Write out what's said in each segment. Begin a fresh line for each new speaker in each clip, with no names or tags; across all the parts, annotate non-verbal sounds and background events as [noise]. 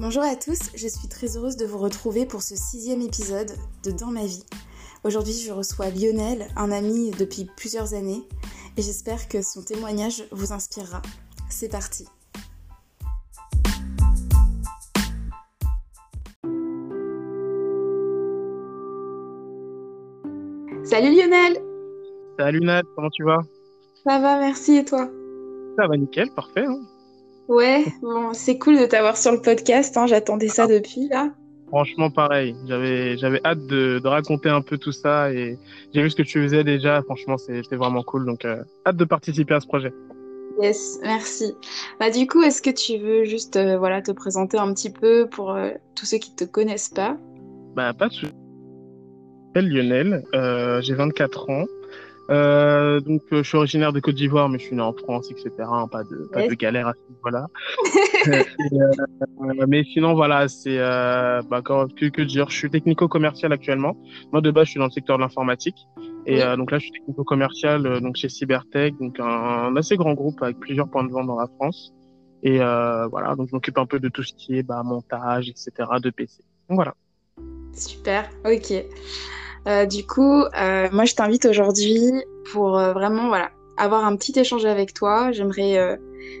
Bonjour à tous, je suis très heureuse de vous retrouver pour ce sixième épisode de Dans ma vie. Aujourd'hui, je reçois Lionel, un ami depuis plusieurs années, et j'espère que son témoignage vous inspirera. C'est parti. Salut Lionel
Salut Nat, comment tu vas?
Ça va, merci, et toi?
Ça va nickel, parfait. hein.
Ouais, bon, c'est cool de t'avoir sur le podcast, hein, j'attendais ça depuis là.
Franchement, pareil. J'avais, j'avais hâte de, de raconter un peu tout ça et j'ai vu ce que tu faisais déjà. Franchement, c'était vraiment cool. Donc, euh, hâte de participer à ce projet.
Yes, merci. Bah du coup, est-ce que tu veux juste euh, voilà te présenter un petit peu pour euh, tous ceux qui te connaissent pas?
Bah, pas de souci. Je m'appelle Lionel, j'ai 24 ans. Euh, donc, euh, je suis originaire de Côte d'Ivoire, mais je suis né en France, etc. hein, pas de, pas
Yes.
de galère à ce niveau-là. [laughs] Euh, euh, mais sinon, voilà, c'est euh, bah, que, que dire. Je suis technico-commercial actuellement. Moi, de base, je suis dans le secteur de l'informatique. Et
Oui.
euh, donc là, je suis technico-commercial euh, donc chez Cybertech, donc un, un assez grand groupe avec plusieurs points de vente dans la France. Et euh, voilà, donc je m'occupe un peu de tout ce qui est bah, montage, etc. de PC. Donc voilà.
Super, ok. Euh, du coup, euh, moi je t'invite aujourd'hui pour euh, vraiment voilà avoir un petit échange avec toi. J'aimerais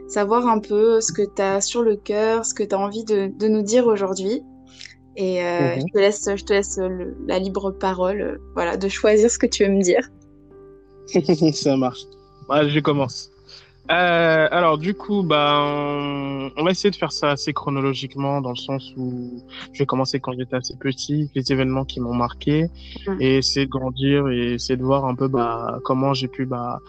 savoir un peu ce que tu as sur le cœur, ce que tu as envie de, de nous dire aujourd'hui. Et
Mhm.
je te laisse, je te laisse le- la libre parole, voilà, de choisir ce que tu veux me dire. [laughs]
Ça marche. Je commence. Euh, alors du coup, bah, on, on va essayer de faire ça assez chronologiquement, dans le sens où je vais commencer quand j'étais assez petit, les événements qui m'ont marqué, et essayer de grandir et essayer de voir un peu bah, comment j'ai pu bah,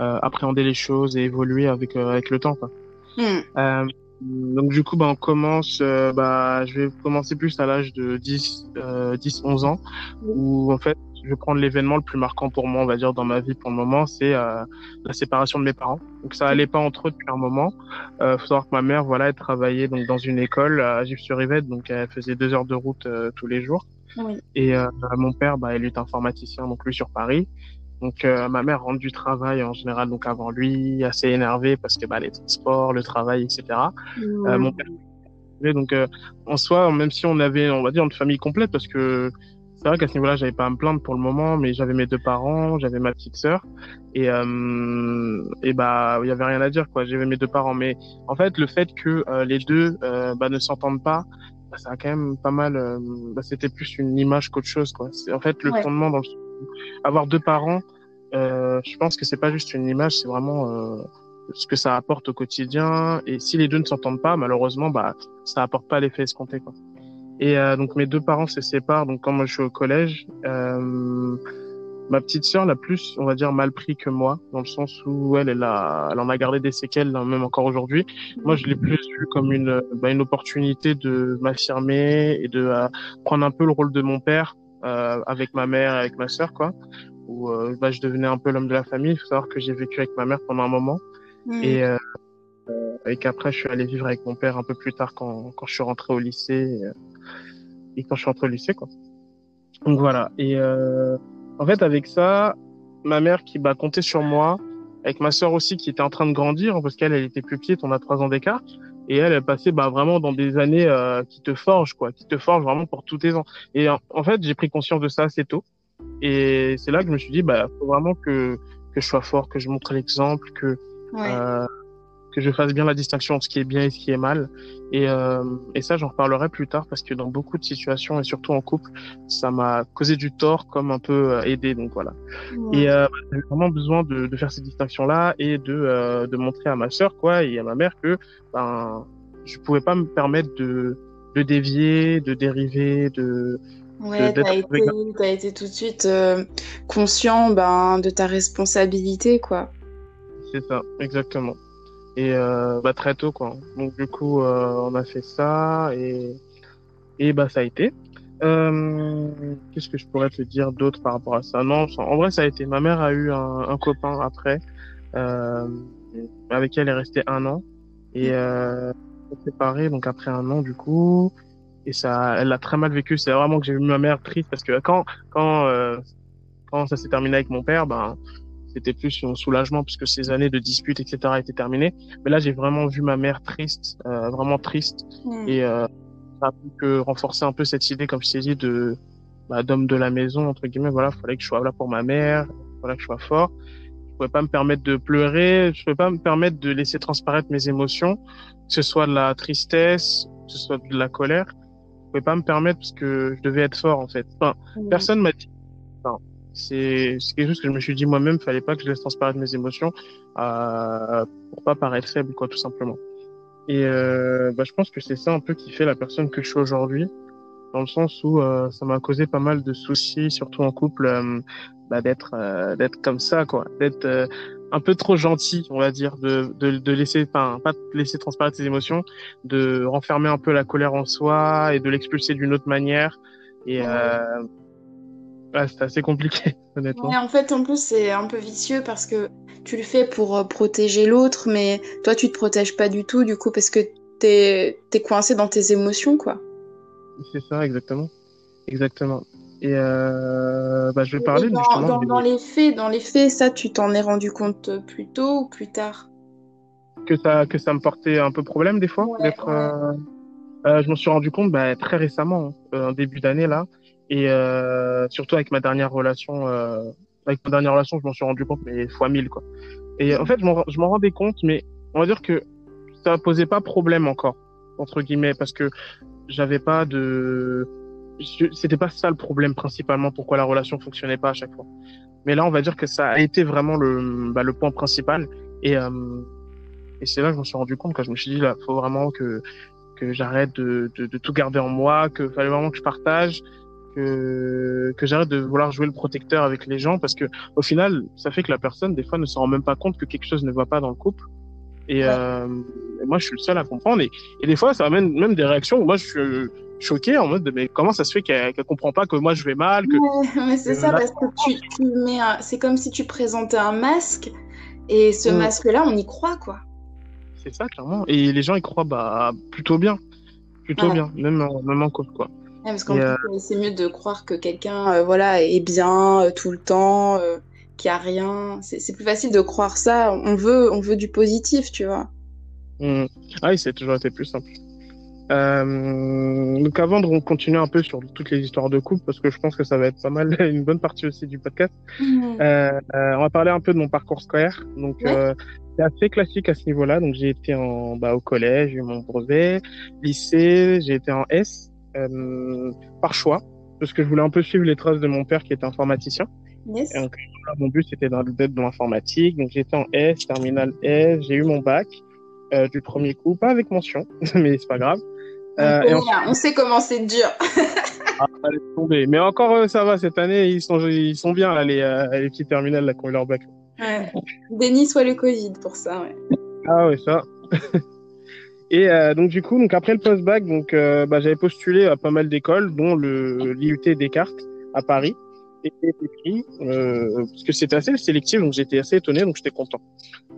euh, appréhender les choses et évoluer avec euh, avec le temps. Quoi.
Hmm,
Euh, donc du coup, bah, on commence. euh, bah, je vais commencer plus à l'âge de 10, euh, 10, 11 ans, où en fait, je vais prendre l'événement le plus marquant pour moi, on va dire, dans ma vie pour le moment, c'est euh, la séparation de mes parents. Donc ça allait pas entre eux depuis un moment. Euh, faut savoir que ma mère, voilà, elle travaillait donc dans une école à Gif-sur-Yvette, donc elle faisait deux heures de route euh, tous les jours.
Oui.
Et euh, mon père, bah, il est informaticien, donc lui sur Paris. Donc euh, ma mère rentre du travail en général, donc avant lui, assez énervée parce que bah, les transports, le travail, etc. Euh, mon père. Donc, euh, en soi, même si on avait, on va dire, une famille complète, parce que c'est vrai qu'à ce niveau-là, j'avais pas à me plaindre pour le moment, mais j'avais mes deux parents, j'avais ma petite sœur, et euh, et bah, il y avait rien à dire, quoi. J'avais mes deux parents, mais en fait, le fait que euh, les deux euh, bah, ne s'entendent pas, bah, ça a quand même pas mal. euh, bah, C'était plus une image qu'autre chose, quoi. C'est en fait le
Ouais.
fondement dans le... avoir deux parents. Euh, je pense que c'est pas juste une image, c'est vraiment euh, ce que ça apporte au quotidien. Et si les deux ne s'entendent pas, malheureusement, bah, ça apporte pas l'effet escompté, quoi. Et euh, donc mes deux parents se séparent. Donc quand moi je suis au collège, euh, ma petite sœur l'a plus, on va dire, mal pris que moi, dans le sens où elle, elle, a, elle en a gardé des séquelles, hein, même encore aujourd'hui. Moi, je l'ai plus vu comme une, bah, une opportunité de m'affirmer et de euh, prendre un peu le rôle de mon père euh, avec ma mère et avec ma sœur, quoi. Où euh, bah, je devenais un peu l'homme de la famille. Il faut savoir que j'ai vécu avec ma mère pendant un moment
Hmm,
et, et qu'après je suis allé vivre avec mon père un peu plus tard quand, quand je suis rentré au lycée et, euh, et quand je suis rentré au lycée, quoi. Donc voilà. Et euh, en fait, avec ça, ma mère qui bah, comptait sur moi, avec ma sœur aussi qui était en train de grandir, parce qu'elle, elle était plus petite, on a trois ans d'écart, et elle, elle passait bah, vraiment dans des années euh, qui te forgent, quoi, qui te forgent vraiment pour tous tes ans. Et en, en fait, j'ai pris conscience de ça assez tôt, et c'est là que je me suis dit, bah, faut vraiment que que je sois fort, que je montre l'exemple, que
ouais.
euh, que je fasse bien la distinction entre ce qui est bien et ce qui est mal. Et, euh, et ça, j'en reparlerai plus tard parce que dans beaucoup de situations et surtout en couple, ça m'a causé du tort comme un peu euh, aidé. Donc voilà. Et euh, j'avais vraiment besoin de, de faire ces distinctions-là et de, euh, de montrer à ma sœur quoi et à ma mère que ben je pouvais pas me permettre de de dévier, de dériver, de
Ouais, t'as été, t'as été tout de suite euh, conscient ben, de ta responsabilité, quoi.
C'est ça, exactement. Et euh, bah, très tôt, quoi. Donc du coup, euh, on a fait ça et et bah ça a été. Euh, Qu'est-ce que je pourrais te dire d'autre par rapport à ça? Non, en vrai, ça a été. Ma mère a eu un, un copain après, euh, avec qui elle est restée un an et euh, séparés donc après un an du coup. Et ça, elle l'a très mal vécu. C'est vraiment que j'ai vu ma mère triste parce que quand quand euh, quand ça s'est terminé avec mon père, ben c'était plus un soulagement puisque ces années de disputes, etc. étaient terminées. Mais là, j'ai vraiment vu ma mère triste, euh, vraiment triste.
Hmm.
Et, euh, ça a pu que renforcer un peu cette idée, comme je t'ai dit, de bah, d'homme de la maison entre guillemets. Voilà, fallait que je sois là pour ma mère, voilà que je sois fort. Je pouvais pas me permettre de pleurer, je pouvais pas me permettre de laisser transparaître mes émotions, que ce soit de la tristesse, que ce soit de la colère. Je pouvais pas me permettre parce que je devais être fort en fait. Enfin, mmh. personne m'a dit. C'est quelque chose que je me suis dit moi-même, fallait pas que je laisse transparaître mes émotions euh, pour pas paraître faible quoi, tout simplement. Et euh, bah, je pense que c'est ça un peu qui fait la personne que je suis aujourd'hui, dans le sens où euh, ça m'a causé pas mal de soucis, surtout en couple, euh, bah, d'être euh, d'être comme ça, quoi, d'être euh, un peu trop gentil, on va dire, de de, de laisser, enfin pas laisser transparaître ses émotions, de renfermer un peu la colère en soi et de l'expulser d'une autre manière. Et ouais, c'est assez compliqué, [laughs] honnêtement.
en fait, en plus, c'est un peu vicieux parce que tu le fais pour euh, protéger l'autre, mais toi, tu te protèges pas du tout, du coup, parce que t'es es coincé dans tes émotions, quoi.
C'est ça, exactement. Exactement. Et euh, bah, je vais parler
dans, justement. Dans, dans, les faits, dans les faits, ça, tu t'en es rendu compte plus tôt ou plus tard?
Que ça, que ça me portait un peu problème des fois d'être. Euh, euh, je m'en suis rendu compte bah, très récemment, hein, en début d'année là, et surtout avec ma dernière relation avec ma dernière relation, je m'en suis rendu compte, mais fois mille, quoi. Et en fait, je m'en rendais compte, mais on va dire que ça posait pas problème encore, entre guillemets, parce que j'avais pas de, c'était pas ça le problème principalement, pourquoi la relation fonctionnait pas à chaque fois. Mais là, on va dire que ça a été vraiment le, bah, le point principal. Et, euh, et c'est là que je me suis rendu compte, quand je me suis dit, là, faut vraiment que, que j'arrête de, de, de, tout garder en moi, que fallait vraiment que je partage, que, que j'arrête de vouloir jouer le protecteur avec les gens parce que au final, ça fait que la personne, des fois, ne se rend même pas compte que quelque chose ne va pas dans le couple. Et, euh, moi, je suis le seul à comprendre. Et, et, des fois, ça amène même des réactions où moi, je suis choqué en mode, mais comment ça se fait qu'elle qu comprend pas que moi, je vais mal que... [laughs]
mais c'est ça, parce que tu, tu mets c'est comme si tu présentais un masque. Et ce mm. masque-là, on y croit, quoi.
C'est ça, clairement. Et les gens y croient bah, plutôt bien. Plutôt bien, même même en couple, quoi
parce qu'en euh, c'est mieux de croire que quelqu'un euh, voilà, est bien euh, tout le temps, qu'il n'y a rien. C'est plus facile de croire ça. On veut, on veut du positif, tu vois.
Mmh. Ah oui, c'est toujours été plus simple. donc avant de continuer un peu sur toutes les histoires de couple, parce que je pense que ça va être pas mal, [laughs] une bonne partie aussi du podcast, mmh. on va parler un peu de mon parcours scolaire. Donc c'est assez classique à ce niveau-là. Donc j'ai été en, bah, au collège, j'ai eu mon brevet, lycée, j'ai été en S, euh, par choix, parce que je voulais un peu suivre les traces de mon père qui était informaticien.
Yes.
Et donc, mon but, c'était d'être dans l'informatique. Donc, j'étais en S, terminal S, j'ai eu mon bac euh, du premier coup, pas avec mention, [laughs] mais c'est pas grave.
Euh, et on sait comment c'est dur. [laughs]
ah, tomber. Mais encore, euh, ça va, cette année, ils sont, ils sont bien, là, les, euh, les petits terminales là, qui ont eu leur bac.
Ouais. Béni soit le Covid pour ça, ouais.
Ah ouais, ça. [laughs] Et euh, donc du coup, donc après le post-bac, donc euh, bah, j'avais postulé à pas mal d'écoles, dont le l'IUT Descartes à Paris. Et j'ai été pris euh, parce que c'était assez sélectif, donc j'étais assez étonné, donc j'étais content.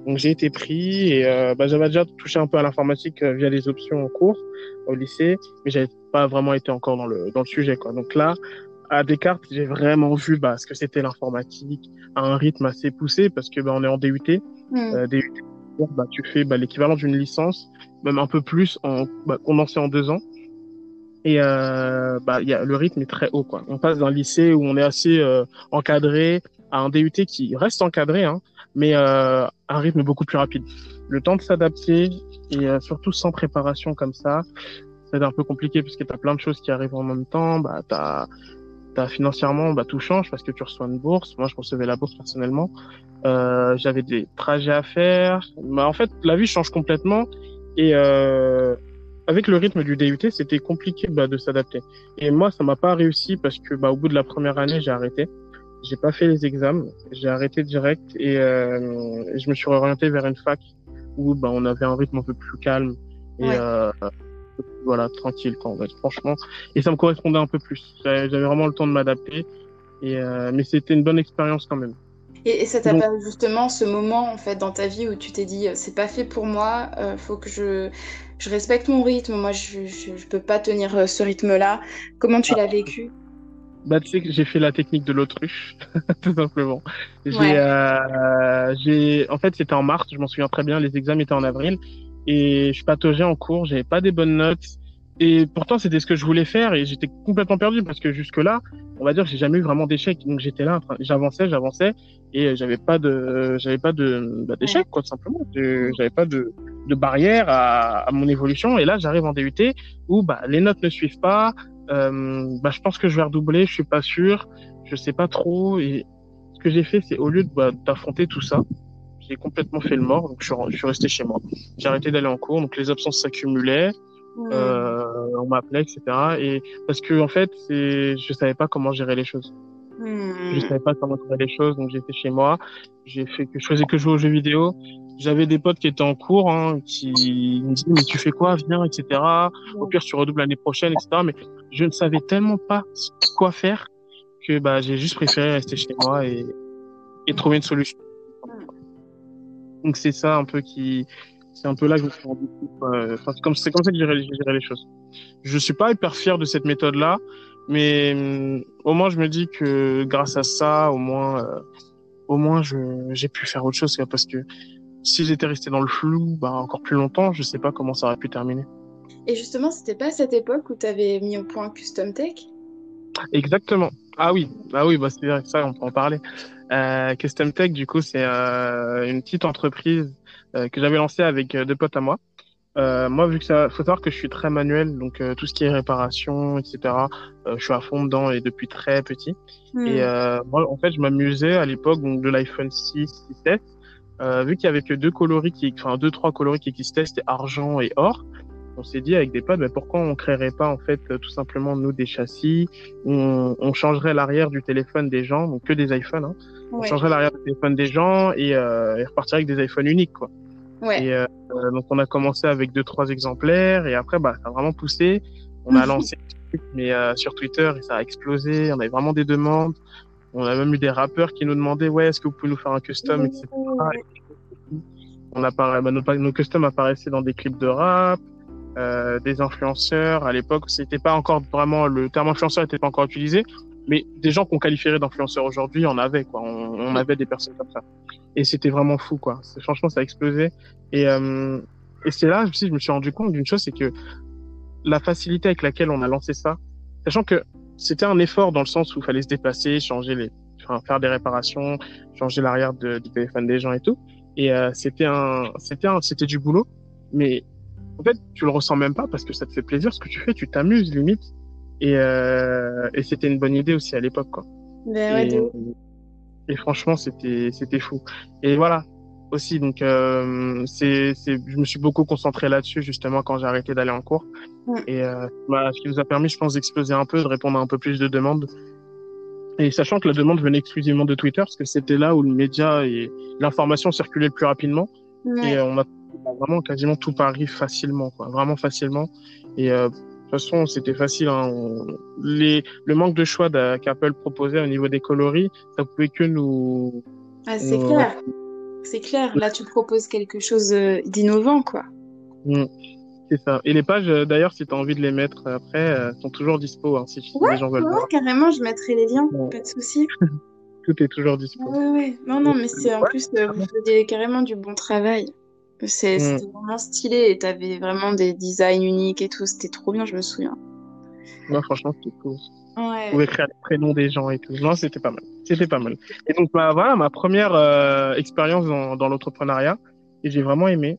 Donc j'ai été pris et euh, bah, j'avais déjà touché un peu à l'informatique euh, via les options en cours au lycée, mais j'avais pas vraiment été encore dans le dans le sujet quoi. Donc là, à Descartes, j'ai vraiment vu bah, ce que c'était l'informatique à un rythme assez poussé parce que bah, on est en DUT, mmh. DUT bah, tu fais bah, l'équivalent d'une licence, même un peu plus, en, bah, condensé en deux ans. Et euh, bah, y a, le rythme est très haut. Quoi. On passe d'un lycée où on est assez euh, encadré à un DUT qui reste encadré, hein, mais euh, un rythme beaucoup plus rapide. Le temps de s'adapter et euh, surtout sans préparation comme ça, c'est un peu compliqué puisque tu as plein de choses qui arrivent en même temps. Bah, tu financièrement, bah, tout change parce que tu reçois une bourse. Moi, je recevais la bourse personnellement. Euh, j'avais des trajets à faire. Bah, en fait, la vie change complètement. Et euh, avec le rythme du DUT, c'était compliqué bah, de s'adapter. Et moi, ça m'a pas réussi parce que bah, au bout de la première année, j'ai arrêté. J'ai pas fait les examens. J'ai arrêté direct et euh, je me suis orienté vers une fac où bah, on avait un rythme un peu plus calme. Et euh, voilà, tranquille, quoi, franchement. Et ça me correspondait un peu plus. J'avais vraiment le temps de m'adapter. Et euh, mais c'était une bonne expérience quand même.
Et, ça t'a pas justement ce moment en fait dans ta vie où tu t'es dit c'est pas fait pour moi, euh, faut que je, je respecte mon rythme. Moi, je, je, je peux pas tenir euh, ce rythme-là. Comment tu l'as vécu?
Bah, tu sais que j'ai fait la technique de l'autruche, [laughs] tout simplement. J'ai, euh, j'ai, en fait, c'était en mars, je m'en souviens très bien. Les examens étaient en avril et je pataugeais en cours, j'avais pas des bonnes notes et pourtant, c'était ce que je voulais faire et j'étais complètement perdu parce que jusque-là, on va dire, j'ai jamais eu vraiment d'échec. Donc j'étais là, j'avançais, j'avançais et j'avais pas de, j'avais pas de bah, d'échec quoi, tout simplement. J'avais pas de, de barrière à, à, mon évolution. Et là, j'arrive en DUT où bah les notes ne suivent pas. Euh, bah, je pense que je vais redoubler, je suis pas sûr, je sais pas trop. Et ce que j'ai fait, c'est au lieu bah, d'affronter tout ça, j'ai complètement fait le mort. Donc je suis, je suis resté chez moi. J'ai arrêté d'aller en cours. Donc les absences s'accumulaient. Euh, on m'appelait, etc. Et parce que en fait, c'est, je savais pas comment gérer les choses. Hmm. Je savais pas comment gérer les choses, donc j'étais chez moi. J'ai fait que je faisais que jouer aux jeux vidéo. J'avais des potes qui étaient en cours, hein, qui me disaient mais tu fais quoi, viens, etc. Au pire tu redoubles l'année prochaine, etc. Mais je ne savais tellement pas quoi faire que bah j'ai juste préféré rester chez moi et, et trouver une solution. Donc c'est ça un peu qui c'est un peu là que je me suis rendu compte. Enfin, c'est comme, c'est comme ça que j'ai géré, les choses. Je suis pas hyper fier de cette méthode-là, mais hum, au moins je me dis que grâce à ça, au moins, euh, au moins je, j'ai pu faire autre chose, parce que si j'étais resté dans le flou, bah, encore plus longtemps, je sais pas comment ça aurait pu terminer.
Et justement, c'était pas à cette époque où tu avais mis au point Custom Tech?
Exactement. Ah oui, ah oui, bah c'est vrai que ça, on peut en parler. Euh, Custom Tech, du coup, c'est euh, une petite entreprise euh, que j'avais lancé avec euh, deux potes à moi. Euh, moi, vu que ça, faut savoir que je suis très manuel, donc tout ce qui est réparation, etc. je suis à fond dedans et depuis très petit. Hmm. Et moi, en fait, je m'amusais à l'époque donc de l'iPhone 6, 6 Euh, vu qu'il y avait que deux coloris qui, enfin deux trois coloris qui existaient, c'était argent et or. On s'est dit avec des potes, mais pourquoi on créerait pas en fait tout simplement nous des châssis, on, on changerait l'arrière du téléphone des gens, donc que des iPhones. Hein. On changerait l'arrière du téléphone des gens et, euh, et repartirait avec des iPhones uniques quoi.
Ouais.
Et euh, donc on a commencé avec deux trois exemplaires et après bah ça a vraiment poussé. On a lancé mais euh, sur Twitter et ça a explosé. On avait vraiment des demandes. On a même eu des rappeurs qui nous demandaient ouais est-ce que vous pouvez nous faire un custom etc. On a bah, nos, nos customs apparaissaient dans des clips de rap. Euh, des influenceurs à l'époque c'était pas encore vraiment le terme influenceur était pas encore utilisé mais des gens qu'on qualifierait d'influenceurs aujourd'hui, on avait quoi. On, avait des personnes comme ça. Et c'était vraiment fou quoi. Franchement, ça a explosé. Et, euh, et c'est là aussi, je me suis rendu compte d'une chose, c'est que la facilité avec laquelle on a lancé ça, sachant que c'était un effort dans le sens où il fallait se déplacer, changer les, enfin, faire des réparations, changer l'arrière du téléphone des gens et tout. Et euh, c'était un, c'était un, c'était du boulot. Mais en fait, tu le ressens même pas parce que ça te fait plaisir ce que tu fais, tu t'amuses limite. Et, euh, et c'était une bonne idée aussi à l'époque, quoi.
Ben ouais,
et, et, franchement, c'était c'était fou. Et voilà aussi, donc euh, c'est c'est je me suis beaucoup concentré là-dessus justement quand j'ai arrêté d'aller en cours. Et euh, bah, ce qui nous a permis, je pense, d'exploser un peu, de répondre à un peu plus de demandes. Et sachant que la demande venait exclusivement de Twitter, parce que c'était là où le média et l'information circulaient le plus rapidement. Et on a vraiment quasiment tout Paris facilement, quoi, vraiment facilement. Et euh, toute façon, c'était facile. Hein. Les, le manque de choix qu'Apple proposait au niveau des coloris, ça pouvait que nous.
Ah, c'est clair. C'est clair. Là, tu proposes quelque chose euh, d'innovant, quoi.
Mm. C'est ça. Et les pages, euh, d'ailleurs, si tu as envie de les mettre après, sont toujours dispo. Hein, si
les gens veulent ouais, carrément, je mettrai les liens, pas de souci. [laughs]
Tout est toujours dispo.
Ouais, ouais. Non, non, mais c'est en plus, vous faisiez carrément du bon travail. Mm. C'était vraiment stylé et t'avais vraiment des designs uniques et tout. C'était trop bien, je me souviens.
Ouais, franchement, c'était cool.
Ouais.
Pouvait écrire les prénoms des gens et tout. Non, c'était pas mal. C'était pas mal. Et donc, bah, voilà, ma première euh, expérience dans, dans l'entrepreneuriat. Et j'ai vraiment aimé.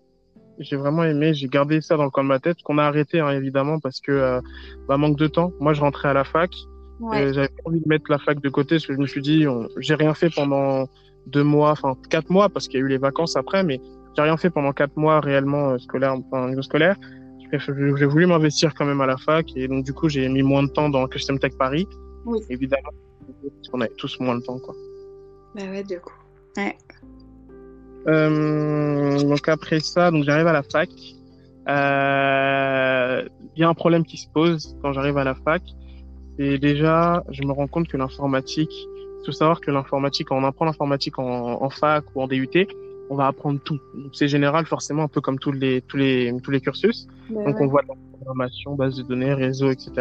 J'ai vraiment aimé. J'ai gardé ça dans le coin de ma tête. Qu'on a arrêté, hein, évidemment, parce que euh, bah, manque de temps. Moi, je rentrais à la fac. Ouais. J'avais pas envie de mettre la fac de côté parce que je me suis dit, j'ai rien fait pendant deux mois, enfin quatre mois, parce qu'il y a eu les vacances après, mais j'ai rien fait pendant quatre mois réellement euh, scolaire, enfin niveau scolaire. J'ai voulu m'investir quand même à la fac et donc du coup j'ai mis moins de temps dans Custom Tech Paris.
Oui.
Évidemment, parce qu'on avait tous moins de temps quoi.
Bah ouais, du coup. Ouais.
Euh, donc après ça, donc j'arrive à la fac. Il euh, y a un problème qui se pose quand j'arrive à la fac. Et déjà, je me rends compte que l'informatique, il faut savoir que l'informatique, quand on apprend l'informatique en, en, fac ou en DUT, on va apprendre tout. C'est général forcément un peu comme tous les tous les tous les cursus.
Bah
Donc
ouais.
on voit la programmation, base de données, réseau, etc.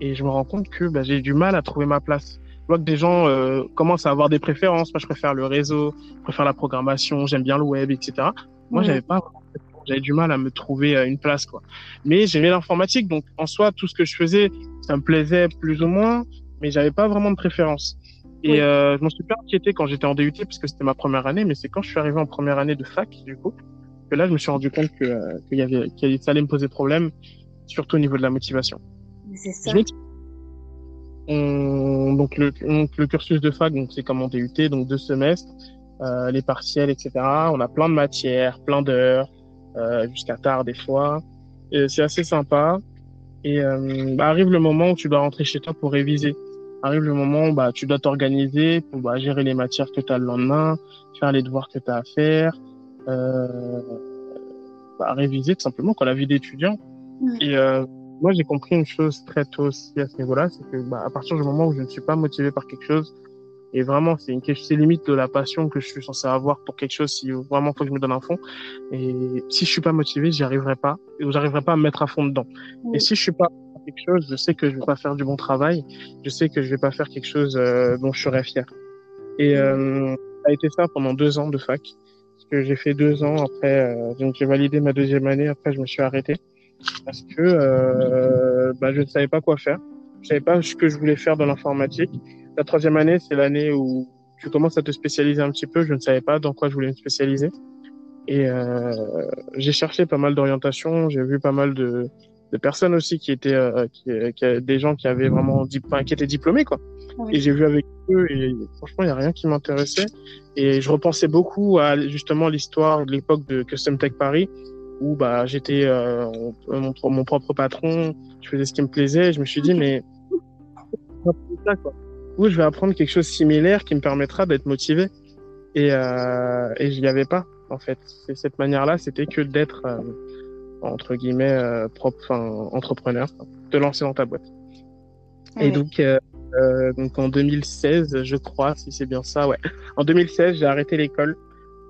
Et je me rends compte que bah, j'ai du mal à trouver ma place. Je vois que des gens euh, commencent à avoir des préférences. Moi, je préfère le réseau, je préfère la programmation, j'aime bien le web, etc. Moi,
Ouais.
j'avais pas j'avais du mal à me trouver une place quoi. Mais j'aimais l'informatique, donc en soi tout ce que je faisais, ça me plaisait plus ou moins, mais j'avais pas vraiment de préférence. Et euh, je m'en suis pas inquiété quand j'étais en DUT parce que c'était ma première année, mais c'est quand je suis arrivé en première année de fac du coup que là je me suis rendu compte que euh, qu'il y avait qu'il ça allait me poser problème, surtout au niveau de la motivation.
C'est ça.
On, donc, le, le cursus de fac, donc c'est comme en DUT, donc deux semestres, euh, les partiels, etc. On a plein de matières, plein d'heures, euh, jusqu'à tard des fois. Et c'est assez sympa. Et euh, bah, arrive le moment où tu dois rentrer chez toi pour réviser. Arrive le moment où bah, tu dois t'organiser pour bah, gérer les matières que tu as le lendemain, faire les devoirs que tu as à faire, euh, bah, réviser tout simplement quoi, la vie d'étudiant. Et euh, moi, j'ai compris une chose très tôt aussi à ce niveau-là, c'est que bah, à partir du moment où je ne suis pas motivé par quelque chose, et vraiment, c'est une question, limite de la passion que je suis censé avoir pour quelque chose si vraiment faut que je me donne un fond. Et si je suis pas motivé, j'y arriverai pas. Et j'arriverai pas à me mettre à fond dedans. Et si je suis pas je sais que je vais pas faire du bon travail. Je sais que je vais pas faire quelque chose euh, dont je serais fier. Et euh, ça a été ça pendant deux ans de fac. Parce que j'ai fait deux ans après, euh, donc j'ai validé ma deuxième année. Après, je me suis arrêté parce que euh, bah, je ne savais pas quoi faire. Je savais pas ce que je voulais faire dans l'informatique. La troisième année, c'est l'année où tu commences à te spécialiser un petit peu. Je ne savais pas dans quoi je voulais me spécialiser. Et euh, j'ai cherché pas mal d'orientations. J'ai vu pas mal de, de personnes aussi qui étaient euh, qui, qui, des gens qui avaient vraiment qui étaient diplômés quoi. Et j'ai vu avec eux et franchement il y a rien qui m'intéressait et je repensais beaucoup à justement l'histoire de l'époque de Custom Tech Paris où bah j'étais euh, mon, mon, propre patron, je faisais ce qui me plaisait, et je me suis dit mais ça, quoi. où je vais apprendre quelque chose de similaire qui me permettra d'être motivé et euh, et je n'y avais pas en fait. C'est cette manière-là, c'était que d'être euh, entre guillemets euh, propre, enfin entrepreneur, te lancer dans ta boîte. Et donc euh, euh, donc en 2016, je crois, si c'est bien ça, ouais. En 2016, j'ai arrêté l'école.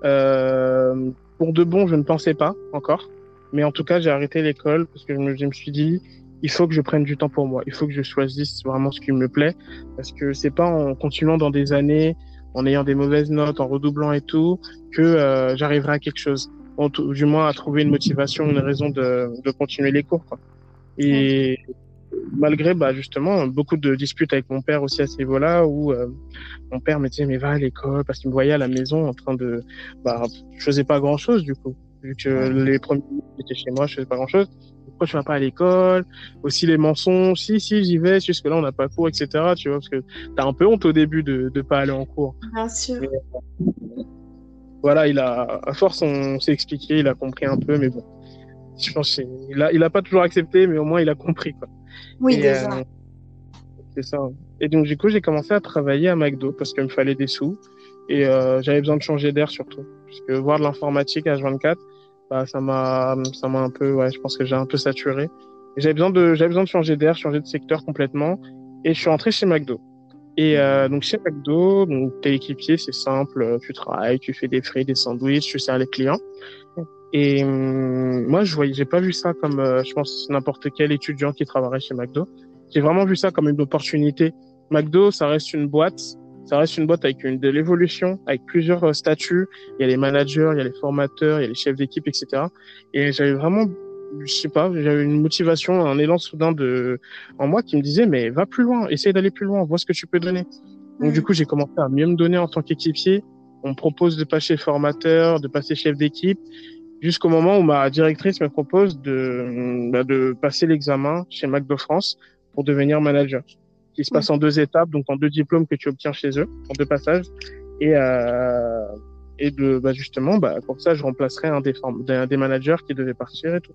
Euh, pour de bon, je ne pensais pas encore. Mais en tout cas, j'ai arrêté l'école parce que je me, je me, suis dit, il faut que je prenne du temps pour moi. Il faut que je choisisse vraiment ce qui me plaît. Parce que c'est pas en continuant dans des années, en ayant des mauvaises notes, en redoublant et tout, que euh, j'arriverai à quelque chose. Ou du moins à trouver une motivation, une raison de, de continuer les cours. Quoi. Et malgré bah, justement beaucoup de disputes avec mon père aussi à ce niveau-là, où euh, mon père me disait mais va à l'école parce qu'il me voyait à la maison en train de, bah, je faisais pas grand-chose du coup, vu que les premiers étaient chez moi, je faisais pas grand-chose. Pourquoi tu vas pas à l'école? Aussi les mensonges, si si j'y vais, jusque là on n'a pas cours, etc. Tu vois parce que t'as un peu honte au début de de pas aller en cours.
Bien sûr.
Mais, voilà, il a à force on s'est expliqué, il a compris un peu, mais bon. Je pense il a il a pas toujours accepté mais au moins il a compris quoi.
Oui et, déjà. euh,
c'est ça. Et donc du coup j'ai commencé à travailler à McDo parce qu'il me fallait des sous. Et euh, j'avais besoin de changer d'air surtout. Parce que voir de l'informatique à 24 bah ça m'a ça m'a un peu ouais je pense que j'ai un peu saturé. J'avais besoin de j'avais besoin de changer d'air changer de secteur complètement. Et je suis rentré chez McDo et euh, donc chez McDo, donc t'es équipier, c'est simple, tu travailles, tu fais des frites, des sandwichs, tu sers les clients. Et hum, moi, je voyais, j'ai pas vu ça comme, euh, je pense, n'importe quel étudiant qui travaillerait chez McDo. J'ai vraiment vu ça comme une opportunité. McDo, ça reste une boîte, ça reste une boîte avec une de l'évolution, avec plusieurs euh, statuts. Il y a les managers, il y a les formateurs, il y a les chefs d'équipe, etc. Et j'avais vraiment, je sais pas, j'avais une motivation, un élan soudain de, en moi qui me disait, mais va plus loin, essaye d'aller plus loin, vois ce que tu peux donner. Donc, du coup, j'ai commencé à mieux me donner en tant qu'équipier. On me propose de passer formateur, de passer chef d'équipe jusqu'au moment où ma directrice me propose de, bah, de passer l'examen chez McDo France pour devenir manager, qui se passe en deux étapes, donc en deux diplômes que tu obtiens chez eux, en deux passages, et euh, et de bah, justement, bah, comme ça, je remplacerai un des, un des managers qui devait partir et tout.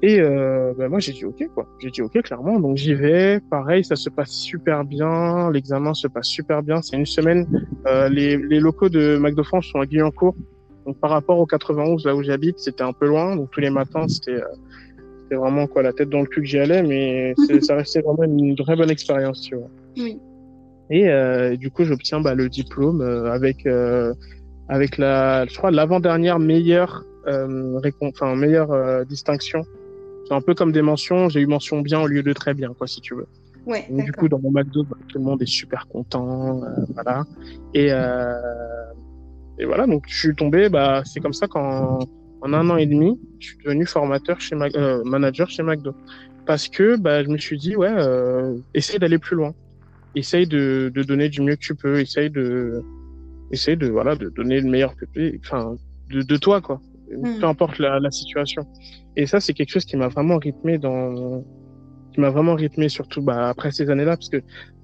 Et euh, bah, moi j'ai dit ok quoi, j'ai dit ok clairement, donc j'y vais. Pareil, ça se passe super bien, l'examen se passe super bien. C'est une semaine. Euh, les, les locaux de McDo France sont à Guyancourt, donc par rapport au 91, là où j'habite, c'était un peu loin. Donc tous les matins, c'était euh, vraiment quoi la tête dans le cul que j'y allais, mais [laughs] ça restait vraiment une très bonne expérience, tu vois.
Oui.
Et euh, du coup, j'obtiens bah, le diplôme euh, avec euh, avec la, je crois l'avant-dernière meilleure euh, enfin meilleure euh, distinction. C'est un peu comme des mentions. J'ai eu mention bien au lieu de très bien, quoi, si tu veux.
Ouais,
Donc, du coup, dans mon McDo, bah, tout le monde est super content, voilà. Et et voilà, donc je suis tombé, bah, c'est comme ça qu'en en un an et demi, je suis devenu formateur chez euh, manager chez McDo. Parce que bah, je me suis dit, ouais, euh, essaye d'aller plus loin. Essaye de, de donner du mieux que tu peux. Essaye de, essaye de, voilà, de donner le meilleur que tu enfin, de, de toi, quoi. Hmm. Peu importe la, la situation. Et ça, c'est quelque chose qui m'a vraiment rythmé dans, qui m'a vraiment rythmé, surtout bah, après ces années-là, parce que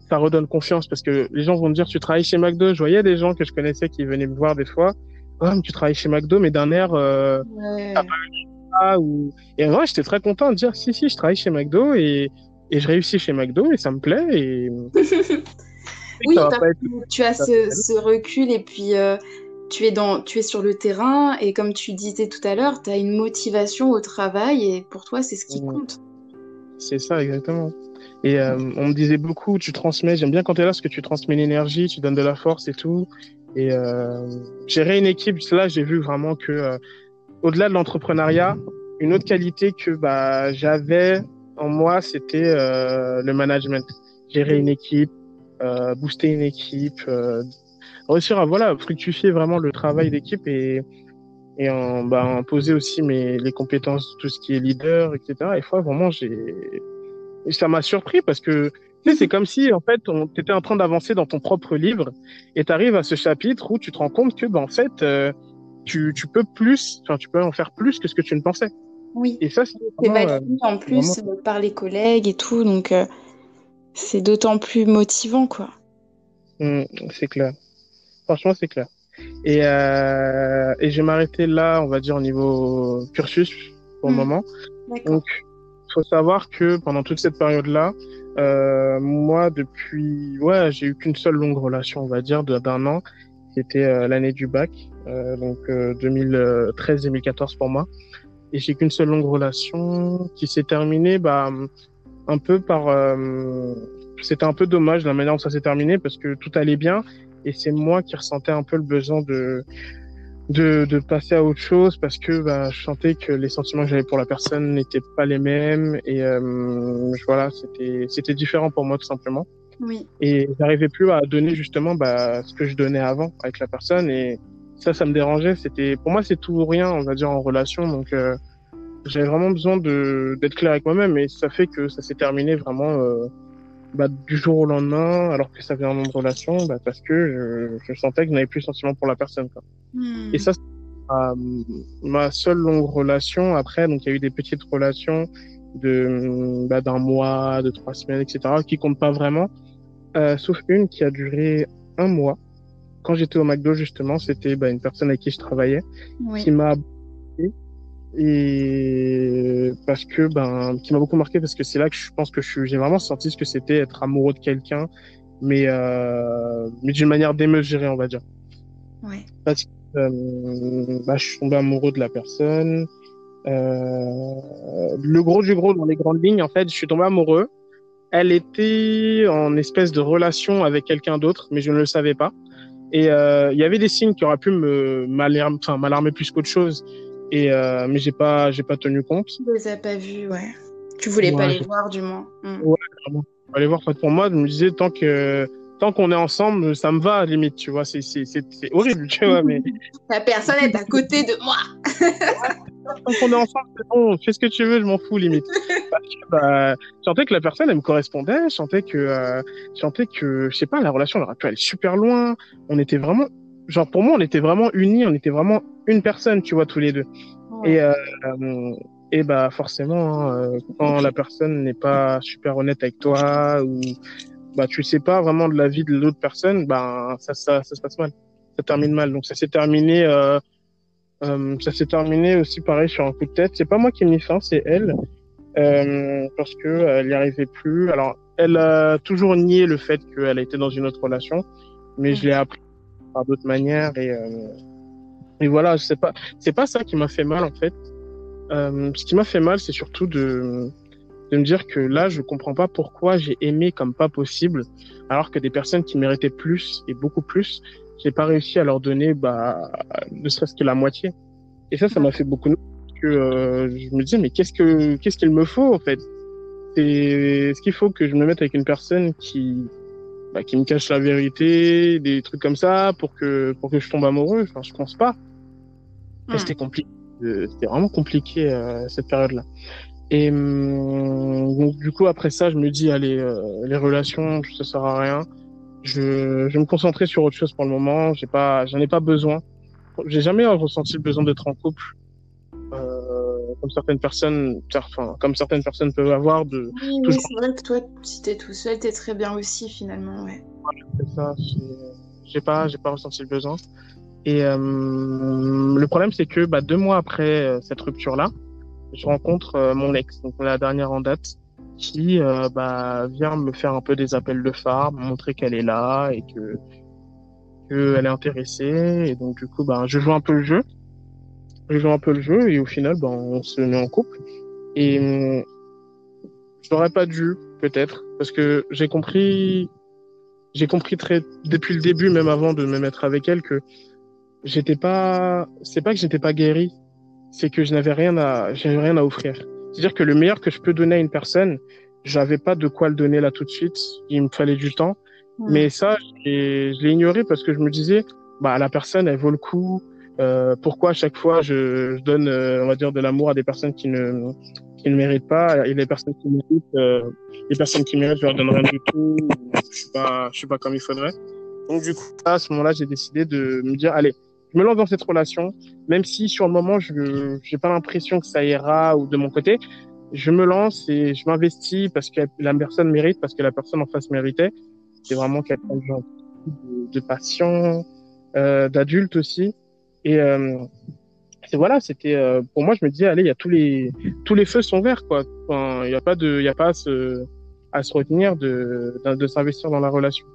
ça redonne confiance, parce que les gens vont me dire, tu travailles chez McDo. Je voyais des gens que je connaissais qui venaient me voir des fois oh, mais tu travailles chez McDo, mais d'un air euh, ouais. ou... Et moi, j'étais très content de dire, si, si, je travaille chez McDo et, et je réussis chez McDo et ça me plaît. Et... [laughs]
oui, tu as ce, ce, recul et puis euh, tu, es dans, tu es sur le terrain et comme tu disais tout à l'heure, tu as une motivation au travail et pour toi, c'est ce qui compte.
C'est ça, exactement. Et euh, on me disait beaucoup, tu transmets, j'aime bien quand tu es là parce que tu transmets l'énergie, tu donnes de la force et tout. Et euh, gérer une équipe, là, j'ai vu vraiment que euh, au-delà de l'entrepreneuriat, une autre qualité que bah, j'avais en moi, c'était le management. Gérer une équipe, booster une équipe, euh, réussir à voilà fructifier vraiment le travail d'équipe et et en bah imposer aussi mes les compétences tout ce qui est leader etc et fois vraiment j'ai ça m'a surpris parce que c'est comme si, en fait, tu étais en train d'avancer dans ton propre livre et tu arrives à ce chapitre où tu te rends compte que, ben, en fait, euh, tu, tu peux plus, enfin, tu peux en faire plus que ce que tu ne pensais.
Oui. Et ça, c'est validé euh, en plus vraiment... par les collègues et tout, donc euh, c'est d'autant plus motivant, quoi.
Mmh, c'est clair. Franchement, c'est clair. Et, euh, et je vais m'arrêter là, on va dire, au niveau cursus pour le mmh. moment. Donc, faut savoir que pendant toute cette période-là, euh, moi, depuis, ouais, j'ai eu qu'une seule longue relation, on va dire, d'un an, qui était euh, l'année du bac, donc 2013-2014 pour moi. Et j'ai qu'une seule longue relation qui s'est terminée, bah, un peu par, c'était un peu dommage la manière dont ça s'est terminé parce que tout allait bien et c'est moi qui ressentais un peu le besoin de de, de passer à autre chose parce que bah, je sentais que les sentiments que j'avais pour la personne n'étaient pas les mêmes et euh, voilà c'était c'était différent pour moi tout simplement
oui.
et j'arrivais plus à donner justement bah, ce que je donnais avant avec la personne et ça ça me dérangeait c'était pour moi c'est tout ou rien on va dire en relation donc euh, j'avais vraiment besoin de d'être clair avec moi-même et ça fait que ça s'est terminé vraiment euh, bah, du jour au lendemain, alors que ça faisait un an de relation, bah, parce que je, je sentais que je n'avais plus de sentiment pour la personne. Quoi.
Hmm.
Et ça, c'est ma, ma seule longue relation. Après, donc il y a eu des petites relations de bah, d'un mois, de trois semaines, etc., qui comptent pas vraiment, euh, sauf une qui a duré un mois. Quand j'étais au McDo, justement, c'était bah, une personne avec qui je travaillais,
oui.
qui m'a et parce que ben qui m'a beaucoup marqué parce que c'est là que je pense que j'ai vraiment senti ce que c'était être amoureux de quelqu'un mais euh, mais d'une manière démesurée on va dire.
Ouais.
parce que euh, bah, je suis tombé amoureux de la personne. Euh, le gros du gros dans les grandes lignes en fait je suis tombé amoureux. Elle était en espèce de relation avec quelqu'un d'autre mais je ne le savais pas. Et euh, il y avait des signes qui auraient pu me m'alarmer enfin m'alarmer plus qu'autre chose et euh, mais j'ai pas j'ai pas tenu compte.
Tu les as pas vus, ouais. Tu voulais ouais, pas les voir du moins. Mm.
Ouais, vraiment. Pas les voir. Pour moi, je me disais tant que tant qu'on est ensemble, ça me va limite, tu vois. C'est c'est c'est horrible, tu vois, mais [laughs]
la personne est à côté de moi.
tant qu'on est ensemble, c'est bon. Fais ce que tu veux, je m'en fous limite. [laughs] Parce que, bah, je sentais que la personne elle me correspondait. Je sentais que euh, je sentais que je sais pas, la relation elle aurait pu aller super loin. On était vraiment genre pour moi on était vraiment unis on était vraiment une personne tu vois tous les deux. Ouais. et euh, et bah forcément hein, quand la personne n'est pas super honnête avec toi ou bah tu sais pas vraiment de la vie de l'autre personne bah ça, ça ça se passe mal. Ça termine mal. Donc ça s'est terminé euh, euh, ça s'est terminé aussi pareil sur un coup de tête. C'est pas moi qui ai mis fin c'est elle euh, parce que elle y arrivait plus. Alors elle a toujours nié le fait qu'elle a été dans une autre relation mais je l'ai appris par d'autres manières et euh, et voilà c'est pas c'est pas ça qui m'a fait mal en fait. Euh, ce qui m'a fait mal c'est surtout de de me dire que là je comprends pas pourquoi j'ai aimé comme pas possible alors que des personnes qui méritaient plus et beaucoup plus j'ai pas réussi à leur donner bah ne serait-ce que la moitié. Et ça ça m'a fait beaucoup que euh, je me disais mais qu'est-ce que qu'est-ce qu'il me faut en fait? C'est ce qu'il faut que je me mette avec une personne qui bah, qui me cache la vérité, des trucs comme ça pour que pour que je tombe amoureux. Enfin, je pense pas. Hmm. C'était compliqué. c'était vraiment compliqué euh, cette période-là. Et hum, donc du coup après ça, je me dis allez, euh, les relations, ça sert à rien. Je, je vais me concentrer sur autre chose pour le moment. J'ai pas, j'en ai pas besoin. J'ai jamais ressenti le besoin d'être en couple, euh, comme certaines personnes, enfin comme certaines personnes peuvent avoir. De
oui, mais c'est vrai que toi, si t'es tout seul, t'es très bien aussi finalement, ouais.
C'est ça. J'ai pas, j'ai pas ressenti le besoin. Et euh, le problème, c'est que bah, deux mois après euh, cette rupture-là, je rencontre euh, mon ex, donc la dernière en date, qui euh, bah, vient me faire un peu des appels de phare, me montrer qu'elle est là et que qu'elle est intéressée. Et donc du coup, bah, je joue un peu le jeu. Je joue un peu le jeu et au final, bah, on se met en couple. Et je n'aurais pas dû, peut-être, parce que j'ai compris, j'ai compris très depuis le début, même avant de me mettre avec elle, que j'étais pas, c'est pas que j'étais pas guéri, c'est que je n'avais rien à, j'avais rien à offrir. C'est-à-dire que le meilleur que je peux donner à une personne, j'avais pas de quoi le donner là tout de suite. Il me fallait du temps. Mmh. Mais ça, je l'ai ignoré parce que je me disais, bah la personne, elle vaut le coup. Euh, pourquoi à chaque fois je, je donne, euh, on va dire, de l'amour à des personnes qui ne qui ne méritent pas et les personnes qui méritent, euh, les personnes qui méritent, je leur donne rien du tout. Je suis pas, je suis pas comme il faudrait. Donc du coup, à ce moment-là, j'ai décidé de me dire, allez, je me lance dans cette relation, même si sur le moment, je n'ai pas l'impression que ça ira ou de mon côté. Je me lance et je m'investis parce que la personne mérite, parce que la personne en face méritait. C'est vraiment quelqu'un de, de patient, euh, d'adulte aussi. Et euh, voilà, c'était euh, pour moi, je me disais, allez, il y a tous les tous les feux sont verts, quoi. Il n'y a pas de, il a pas à se à se retenir de de, de s'investir dans la relation.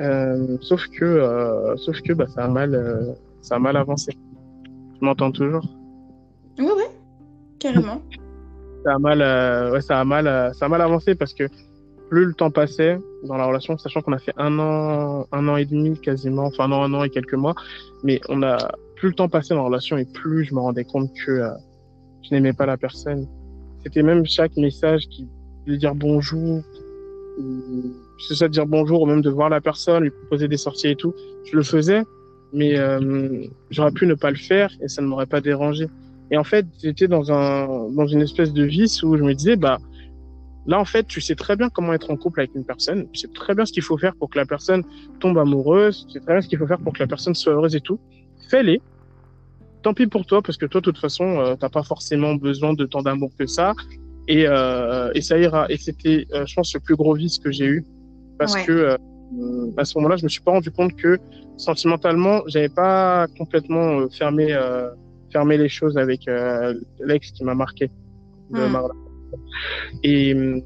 Euh, sauf que, euh, sauf que bah, ça a mal, euh, ça a mal avancé. Tu m'entends toujours
Oui, oui, carrément.
ça a mal, ouais, ça a mal, ça a mal avancé parce que plus le temps passait dans la relation, sachant qu'on a fait un an, un an et demi quasiment, enfin non, un an et quelques mois, mais on a plus le temps passait dans la relation et plus je me rendais compte que euh, je n'aimais pas la personne. C'était même chaque message qui voulait dire bonjour, c'est ça dire bonjour ou même de voir la personne, lui proposer des sorties et tout, je le faisais, mais euh, j'aurais pu ne pas le faire et ça ne m'aurait pas dérangé. Et en fait, j'étais dans un dans une espèce de vice où je me disais bah là en fait, tu sais très bien comment être en couple avec une personne, tu sais très bien ce qu'il faut faire pour que la personne tombe amoureuse, tu sais très bien ce qu'il faut faire pour que la personne soit heureuse et tout. Fais-les. Tant pis pour toi parce que toi de toute façon, euh, t'as pas forcément besoin de tant d'amour que ça et, euh, et ça ira. Et c'était, euh, je pense, le plus gros vice que j'ai eu parce
Ouais.
que euh, à ce moment-là, je me suis pas rendu compte que sentimentalement, j'avais pas complètement euh, fermé euh, fermé les choses avec euh, l'ex qui m'a marqué. de
Mm.
relation. Et euh,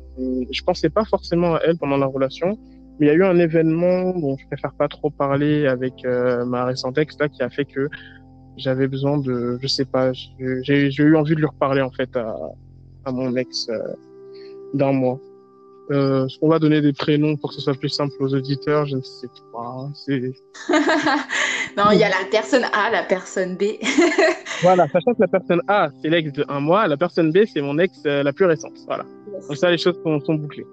je pensais pas forcément à elle pendant la relation, mais il y a eu un événement dont je préfère pas trop parler avec euh, ma récente ex là qui a fait que j'avais besoin de, je sais pas, j'ai eu envie de lui reparler en fait à, mon ex euh, d'un mois. Euh, Est-ce va donner des prénoms pour que ce soit plus simple aux auditeurs? Je ne sais pas. C'est [laughs]
non, il y a la personne A, la personne B. [laughs]
voilà, sachant que la personne A c'est l'ex de un mois, la personne B c'est mon ex euh, la plus récente. Voilà. Comme ça, les choses sont, sont bouclées.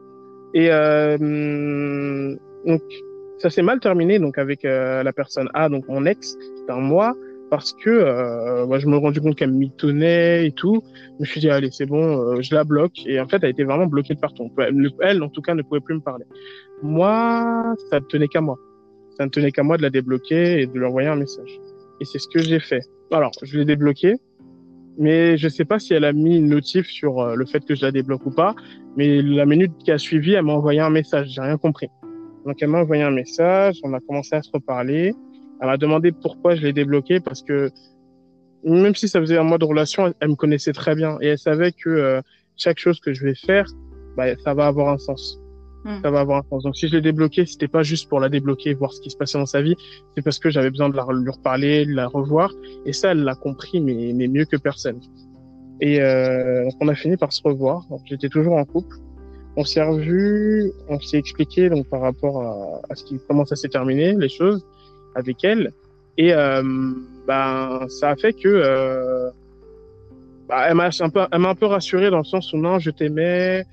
Et euh, donc, ça s'est mal terminé donc avec euh, la personne A, donc mon ex, d'un mois, parce que euh, moi, je me suis rendu compte qu'elle me mitonnait et tout. Je me suis dit, allez, c'est bon, euh, je la bloque. Et en fait, elle était vraiment bloquée de partout. Elle, elle, en tout cas, ne pouvait plus me parler. Moi, ça ne tenait qu'à moi. Ça ne tenait qu'à moi de la débloquer et de lui envoyer un message. Et c'est ce que j'ai fait. Alors, je l'ai débloquée, mais je sais pas si elle a mis une notif sur euh, le fait que je la débloque ou pas. Mais la minute qui a suivi, elle m'a envoyé un message. J'ai rien compris. Donc elle m'a envoyé un message. On a commencé à se reparler. Elle m'a demandé pourquoi je l'ai débloqué parce que même si ça faisait un mois de relation, elle, elle me connaissait très bien et elle savait que euh, chaque chose que je vais faire, bah, ça va avoir un sens.
Mm.
Ça va avoir un sens. Donc si je l'ai débloqué, c'était pas juste pour la débloquer, voir ce qui se passait dans sa vie, c'est parce que j'avais besoin de la lui reparler, de la revoir. Et ça, elle l'a compris, mais, mais mieux que personne. Et euh, donc on a fini par se revoir. Donc j'étais toujours en couple. On s'est revu, on s'est expliqué donc par rapport à, à ce qui comment ça s'est terminé, les choses avec elle. Et euh, ben ça a fait que euh, bah, elle m'a un peu elle m'a un peu rassuré dans le sens où non je t'aimais,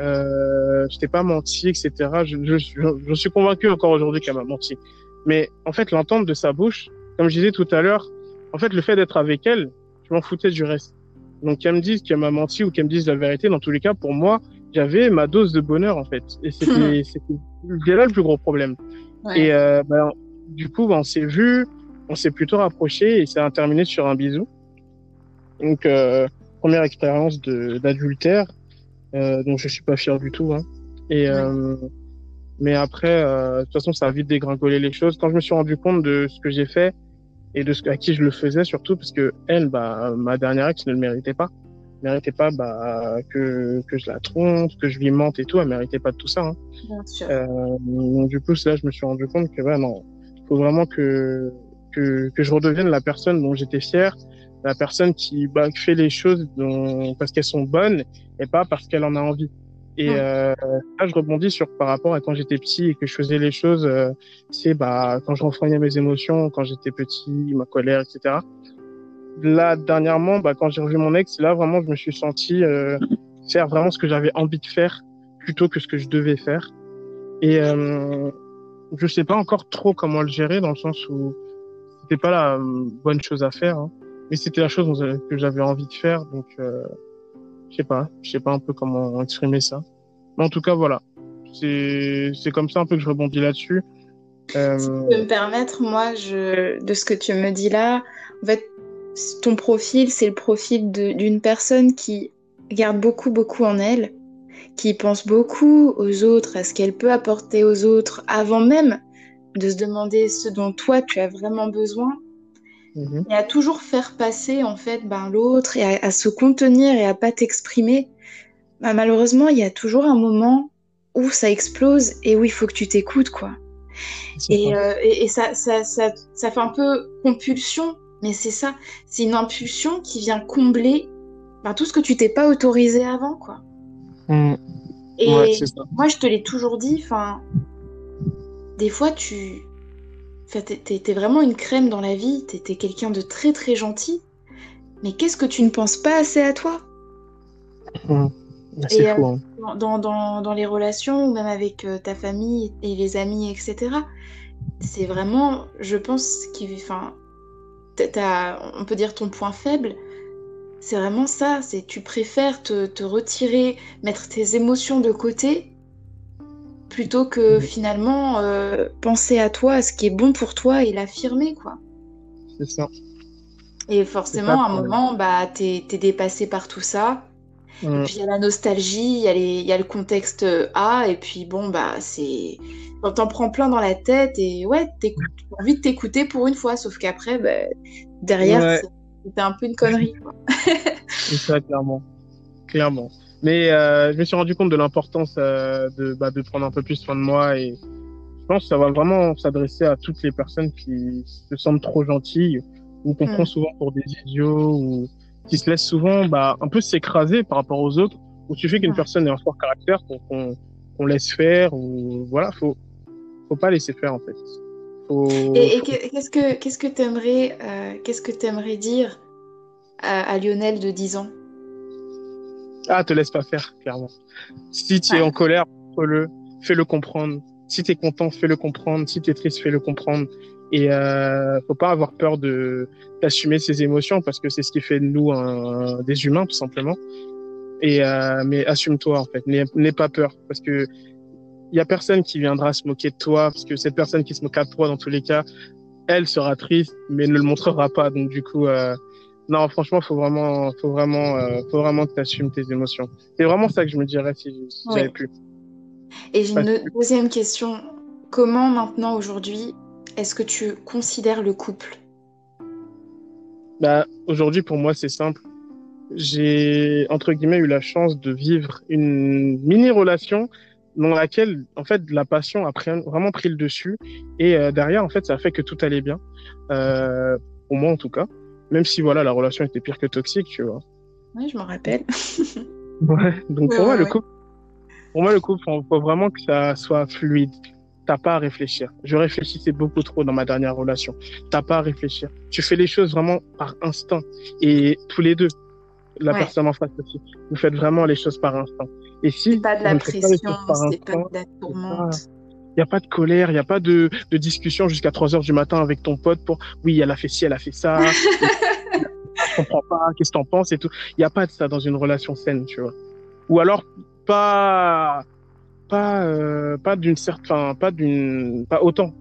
euh, je t'ai pas menti, etc. Je, je, je, suis convaincu encore aujourd'hui qu'elle m'a menti. Mais en fait l'entendre de sa bouche, comme je disais tout à l'heure, en fait le fait d'être avec elle, je m'en foutais du reste. Donc qu'elle me dise qu'elle m'a menti ou qu'elle me dise la vérité, dans tous les cas, pour moi, j'avais ma dose de bonheur en fait. Et c'était [laughs] là le plus gros problème. Et euh, ben, du coup, ben, on s'est vu, on s'est plutôt rapproché et ça a terminé sur un bisou. Donc euh, première expérience d'adultère, euh, dont je suis pas fier du tout. Hein. Et euh, mais après, euh, de toute façon, ça a vite dégringolé les choses. Quand je me suis rendu compte de ce que j'ai fait et de ce à qui je le faisais surtout, parce que elle, bah, ma dernière ex ne le méritait pas méritait pas bah, que, que je la trompe, que je lui mente et tout. Elle méritait pas de tout ça. Hein. Bien sûr. Euh, donc, du coup, là, je me suis rendu compte que ouais, non, faut vraiment que, que, que je redevienne la personne dont j'étais fier, la personne qui bah, fait les choses dont, parce qu'elles sont bonnes et pas parce qu'elle en a envie. Et euh, là, je rebondis sur par rapport à quand j'étais petit et que je faisais les choses, euh, c'est bah quand je renfrognais mes émotions, quand j'étais petit, ma colère, etc là dernièrement, bah, quand j'ai revu mon ex, là vraiment je me suis senti euh, faire vraiment ce que j'avais envie de faire plutôt que ce que je devais faire. Et euh, je sais pas encore trop comment le gérer dans le sens où c'était pas la euh, bonne chose à faire, hein, mais c'était la chose que j'avais envie de faire. Donc euh, je sais pas, je sais pas un peu comment exprimer ça. Mais en tout cas voilà, c'est c'est comme ça un peu que je rebondis là-dessus.
Euh... Si peux me permettre, moi, je, de ce que tu me dis là, en fait, ton profil, c'est le profil d'une personne qui garde beaucoup, beaucoup en elle, qui pense beaucoup aux autres, à ce qu'elle peut apporter aux autres, avant même de se demander ce dont toi tu as vraiment besoin, mhm. et à toujours faire passer en fait ben, l'autre et à, se contenir et à pas t'exprimer. Ben, malheureusement, il y a toujours un moment où ça explose et où il faut que tu t'écoutes quoi. Et, euh, et, et ça, ça, ça, ça fait un peu compulsion mais c'est ça, c'est une impulsion qui vient combler ben, tout ce que tu t'es pas autorisé avant, quoi.
Mmh.
Et moi, je te l'ai toujours dit, enfin, des fois, tu, t'es vraiment une crème dans la vie, t'es quelqu'un de très très gentil, mais qu'est-ce que tu ne penses pas assez à toi?
Mmh. C'est fou. Hein.
dans, dans, dans, les relations, même avec euh, ta famille et les amis, etc. C'est vraiment, je pense, qui, enfin, on peut dire ton point faible, c'est vraiment ça, c'est tu préfères te, retirer, mettre tes émotions de côté, plutôt que finalement euh, penser à toi, à ce qui est bon pour toi et l'affirmer, quoi.
C'est ça.
Et forcément, à un moment, bah, t'es es dépassé par tout ça. Et puis il y a la nostalgie, il y, y, a le contexte A, et puis bon, bah, c'est t'en prends plein dans la tête et ouais, t'as envie de t'écouter pour une fois, sauf qu'après, bah, derrière, c'était un peu une connerie.
C'est ça, clairement. Clairement. Mais euh, je me suis rendu compte de l'importance euh, de, bah, de prendre un peu plus soin de moi et je pense que ça va vraiment s'adresser à toutes les personnes qui se sentent trop gentilles ou qu'on mm. prend souvent pour des idiots ou qui se laissent souvent bah, un peu s'écraser par rapport aux autres. Ou suffit qu'une personne ait un fort caractère qu'on laisse faire ou voilà, faut faut pas laisser faire en fait.
Et, qu'est-ce que qu'est-ce que t'aimerais euh, qu'est-ce que t'aimerais dire à, Lionel de 10 ans?
Ah, te laisse pas faire, clairement. Si tu es en colère, fais-le, fais-le comprendre. Si tu es content, fais-le comprendre. Si tu es triste, fais-le comprendre. Et euh, faut pas avoir peur de d'assumer ses émotions parce que c'est ce qui fait de nous un, des humains tout simplement. Et euh, mais assume-toi en fait, n'aie pas peur parce que il y a personne qui viendra se moquer de toi parce que cette personne qui se moquera de toi dans tous les cas, elle sera triste mais ne le montrera pas. Donc du coup, euh, non, franchement, faut vraiment, faut vraiment, euh, faut vraiment que tu assumes tes émotions. C'est vraiment ça que je me dirais si, j'avais pu.
Et j'ai une deuxième question. Comment maintenant aujourd'hui est-ce que tu considères le couple?
Bah aujourd'hui pour moi c'est simple. J'ai entre guillemets eu la chance de vivre une mini relation dans laquelle en fait la passion a vraiment pris le dessus et euh, derrière en fait ça a fait que tout allait bien euh, pour moi en tout cas même si voilà la relation était pire que toxique tu vois.
Oui je m'en rappelle. [laughs]
Ouais donc pour moi le couple pour moi le couple faut vraiment que ça soit fluide. T'as pas à réfléchir. Je réfléchissais beaucoup trop dans ma dernière relation. T'as pas à réfléchir. Tu fais les choses vraiment par instinct. Et tous les deux. La personne en face aussi. Vous faites vraiment les choses par instinct. Et si
pas de la pression, c'est pas de la tourmente.
Il n'y a pas de colère, il n'y a pas de, de discussion jusqu'à 3 heures du matin avec ton pote pour oui, elle a fait ci, elle a fait ça. [laughs] je comprends pas, qu'est-ce que t'en penses et tout. Il n'y a pas de ça dans une relation saine, tu vois. Ou alors, pas, pas, euh, pas d'une certaine, pas d'une, pas autant.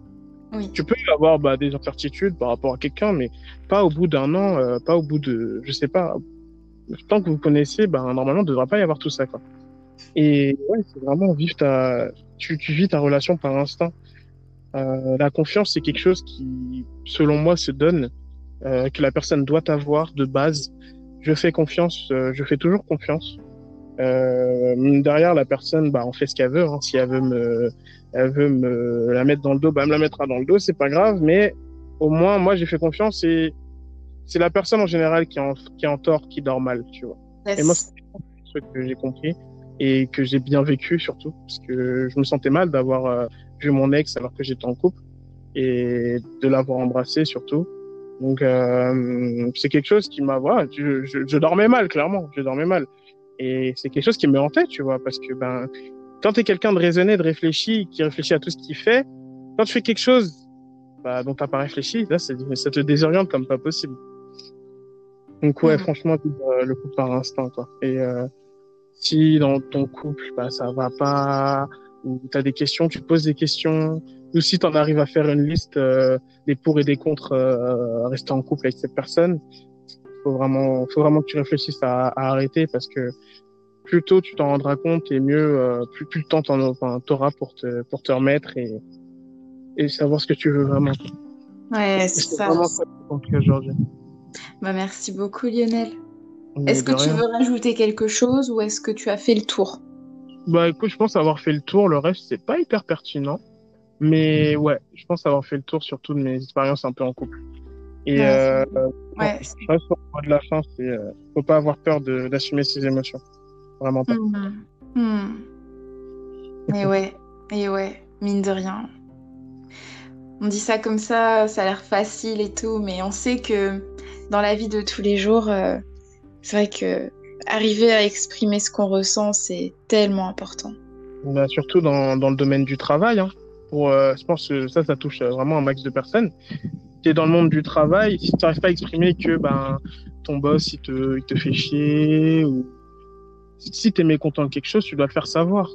Oui.
Tu peux avoir bah, des incertitudes par rapport à quelqu'un, mais pas au bout d'un an, euh, pas au bout de, je sais pas, tant que vous connaissez, bah, normalement, il ne devrait pas y avoir tout ça, quoi. Et ouais, c'est vraiment vivre ta, tu, tu vis ta relation par instinct. Euh, la confiance, c'est quelque chose qui, selon moi, se donne, euh, que la personne doit avoir de base. Je fais confiance, euh, je fais toujours confiance. Derrière, la personne, bah, on fait ce qu'elle veut. Hein. Si elle veut me, elle veut me la mettre dans le dos, bah, elle me la mettra dans le dos, c'est pas grave. Mais au moins, moi, j'ai fait confiance et c'est la personne en général qui est en, qui est en tort, qui dort mal, tu vois.
Yes.
Et moi, c'est ce que j'ai compris et que j'ai bien vécu surtout, parce que je me sentais mal d'avoir euh, vu mon ex alors que j'étais en couple et de l'avoir embrassé surtout. Donc euh, c'est quelque chose qui m'a, voilà, je, je, je, dormais mal clairement, je dormais mal et c'est quelque chose qui me hantait, tu vois, parce que ben quand t'es quelqu'un de raisonné, de réfléchi, qui réfléchit à tout ce qu'il fait, quand tu fais quelque chose bah, dont t'as pas réfléchi, là ça te désoriente comme pas possible. Donc ouais, mmh. franchement, euh, le coup par instinct quoi. Et euh, si dans ton couple, bah, ça va pas, ou tu as des questions, tu poses des questions, ou si tu en arrives à faire une liste euh, des pour et des contre euh, rester en couple avec cette personne, faut vraiment, faut vraiment que tu réfléchisses à, à arrêter parce que plus tôt tu t'en rendras compte et mieux, euh, plus, plus le temps t'en enfin, auras pour te, pour te remettre et, et savoir ce que tu veux vraiment.
Ouais, c'est ça.
vraiment ça aujourd'hui.
Bah, merci beaucoup Lionel. Est-ce que tu veux rajouter quelque chose ou est-ce que tu as fait le tour?
Bah écoute, je pense avoir fait le tour. Le reste, c'est pas hyper pertinent. Mais ouais, je pense avoir fait le tour surtout de mes expériences un peu en couple. Et
Ouais,
euh,
Ouais.
je reste au mot de la fin, c'est euh, faut pas avoir peur de- d'assumer ses émotions. Vraiment pas.
Mhm. Hmm. Et [laughs] ouais, et ouais, mine de rien. On dit ça comme ça, ça a l'air facile et tout, mais on sait que dans la vie de tous les jours, euh, c'est vrai que arriver à exprimer ce qu'on ressent, c'est tellement important.
Bah, surtout dans, dans le domaine du travail. Hein. Pour, euh, je pense que ça, ça touche euh, vraiment un max de personnes. Tu es dans le monde du travail, si tu n'arrives pas à exprimer que ben, ton boss, il te, il te fait chier, ou si tu es mécontent de quelque chose, tu dois le faire savoir.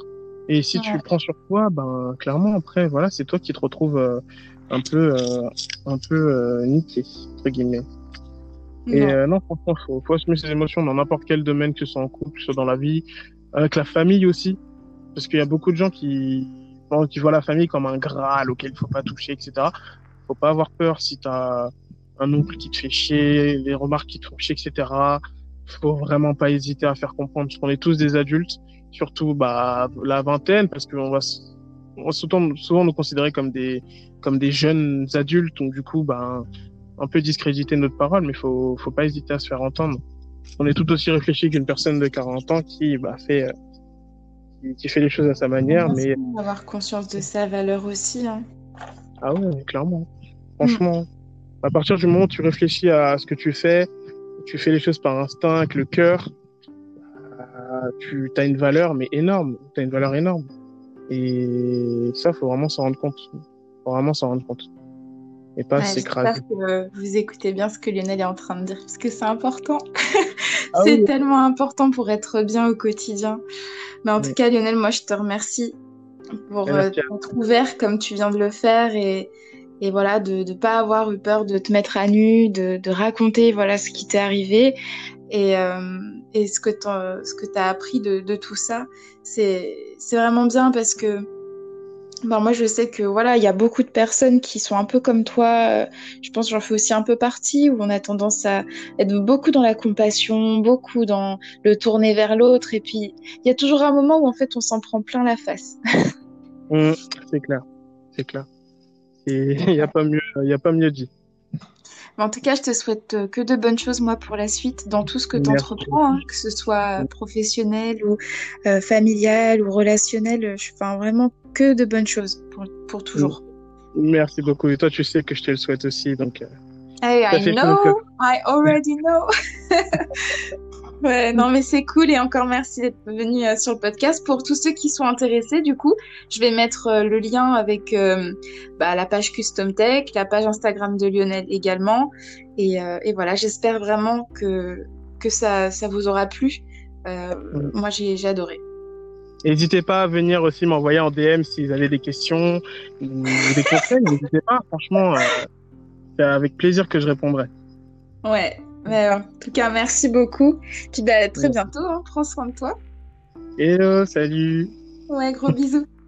Et si tu le prends sur toi, ben, clairement, après, voilà, c'est toi qui te retrouves euh, un peu, euh, un peu niqué, entre guillemets. Et
Non.
euh, non, franchement, faut, faut assumer ses émotions dans n'importe quel domaine, que ce soit en couple, que ce soit dans la vie, avec la famille aussi. Parce qu'il y a beaucoup de gens qui, qui voient la famille comme un graal auquel il faut pas toucher, etc. Faut pas avoir peur si t'as un oncle qui te fait chier, les remarques qui te font chier, etc. Faut vraiment pas hésiter à faire comprendre, parce qu'on est tous des adultes, surtout bah la vingtaine, parce qu'on va, on va souvent, souvent nous considérer comme des comme des jeunes adultes, donc du coup bah un peu discréditer notre parole, mais faut faut pas hésiter à se faire entendre. On est tout aussi réfléchi qu'une personne de 40 ans qui bah fait euh, qui, qui fait les choses à sa manière, mais
Avoir conscience de sa valeur aussi. hein.
ah ouais, clairement. Franchement, à partir du moment où tu réfléchis à ce que tu fais, tu fais les choses par instinct, avec le cœur, euh, tu as une valeur, mais énorme. Tu as une valeur énorme. Et ça, faut vraiment s'en rendre compte. Faut vraiment s'en rendre compte. Et pas
Ouais,
s'écraser.
J'espère que vous écoutez bien ce que Lionel est en train de dire, parce que c'est important. [laughs]
Ah
c'est
oui.
tellement important pour être bien au quotidien. Mais en tout cas, Lionel, moi, je te remercie pour euh, être ouvert comme tu viens de le faire et, et voilà, de ne pas avoir eu peur de te mettre à nu, de, de raconter voilà ce qui t'est arrivé et, euh, et ce que tu as appris de, de tout ça. C'est vraiment bien parce que ben, moi, je sais que voilà, il y a beaucoup de personnes qui sont un peu comme toi. euh, Je pense j'en fais aussi un peu partie, où on a tendance à être beaucoup dans la compassion, beaucoup dans le tourner vers l'autre. Et puis, il y a toujours un moment où en fait, on s'en prend plein la face.
Hum, [laughs] c'est clair. C'est clair. [laughs] Il n'y a a pas mieux dit.
Mais en tout cas, je te souhaite euh, que de bonnes choses, moi, pour la suite, dans tout ce que tu entreprends, hein, que ce soit euh, professionnel ou euh, familial ou relationnel. Je enfin, vraiment que de bonnes choses pour, pour toujours.
Merci beaucoup. Et toi, tu sais que je te le souhaite aussi. Donc,
Hey, I know. I already know. [laughs] Ouais, non, mais c'est cool et encore merci d'être venu euh, sur le podcast. Pour tous ceux qui sont intéressés, du coup, je vais mettre euh, le lien avec euh, bah, la page Custom Tech, la page Instagram de Lionel également. Et, et voilà, j'espère vraiment que, que ça, ça vous aura plu. Moi, j'ai adoré.
N'hésitez pas à venir aussi m'envoyer en DM si vous avez des questions ou des conseils. N'hésitez pas, franchement, c'est avec plaisir que je répondrai.
Ouais, mais en tout cas, merci beaucoup. Puis bah, très bientôt, hein. prends soin de toi.
Hello, salut.
Ouais, gros bisous. [laughs]